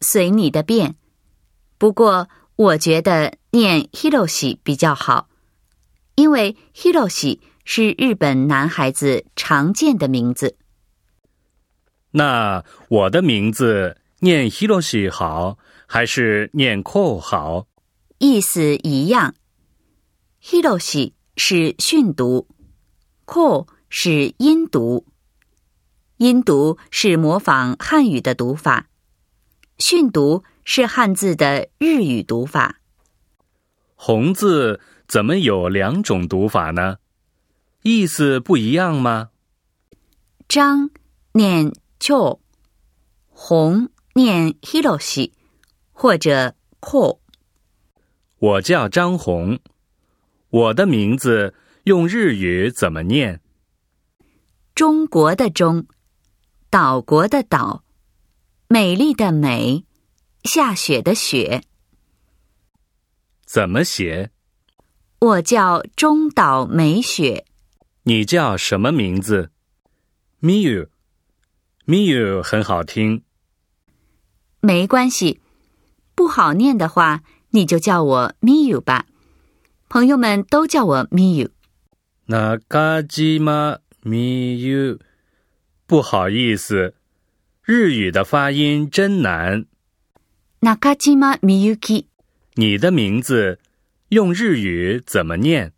随你的便。不过我觉得念 Hiroshi 比较好，因为 Hiroshi 是日本男孩子常见的名字。那我的名字念 Hiroshi 好，还是念 Ko 好？意思一样。Hiroshi 是训读，Ko 是音读。音读是模仿汉语的读法，训读是汉字的日语读法。红字怎么有两种读法呢？意思不一样吗？张念秋，红念 Hiroshi，或者 Ko。我叫张红，我的名字用日语怎么念？中国的中。岛国的岛，美丽的美，下雪的雪，怎么写？我叫中岛美雪。你叫什么名字？Miu，Miu 很好听。没关系，不好念的话，你就叫我 Miu 吧。朋友们都叫我 Miu。那嘎叽吗？Miu。不好意思，日语的发音真难。中島みゆき，你的名字用日语怎么念？